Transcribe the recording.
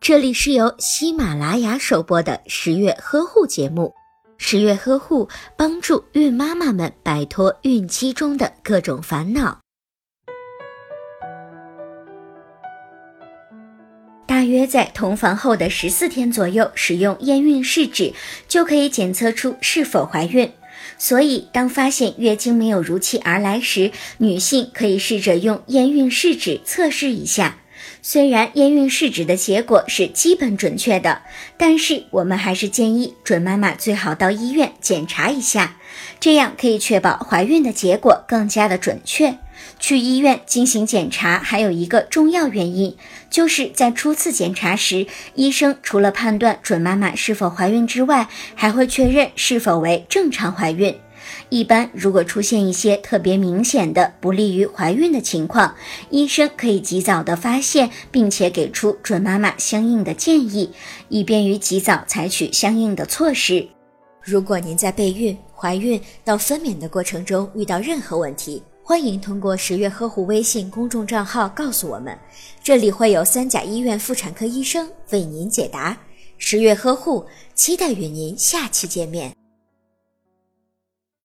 这里是由喜马拉雅首播的十月呵护节目。十月呵护帮助孕妈妈们摆脱孕期中的各种烦恼。大约在同房后的十四天左右，使用验孕试纸就可以检测出是否怀孕。所以，当发现月经没有如期而来时，女性可以试着用验孕试纸测试一下。虽然验孕试纸的结果是基本准确的，但是我们还是建议准妈妈最好到医院检查一下，这样可以确保怀孕的结果更加的准确。去医院进行检查还有一个重要原因，就是在初次检查时，医生除了判断准妈妈是否怀孕之外，还会确认是否为正常怀孕。一般如果出现一些特别明显的不利于怀孕的情况，医生可以及早的发现，并且给出准妈妈相应的建议，以便于及早采取相应的措施。如果您在备孕、怀孕到分娩的过程中遇到任何问题，欢迎通过十月呵护微信公众账号告诉我们，这里会有三甲医院妇产科医生为您解答。十月呵护，期待与您下期见面。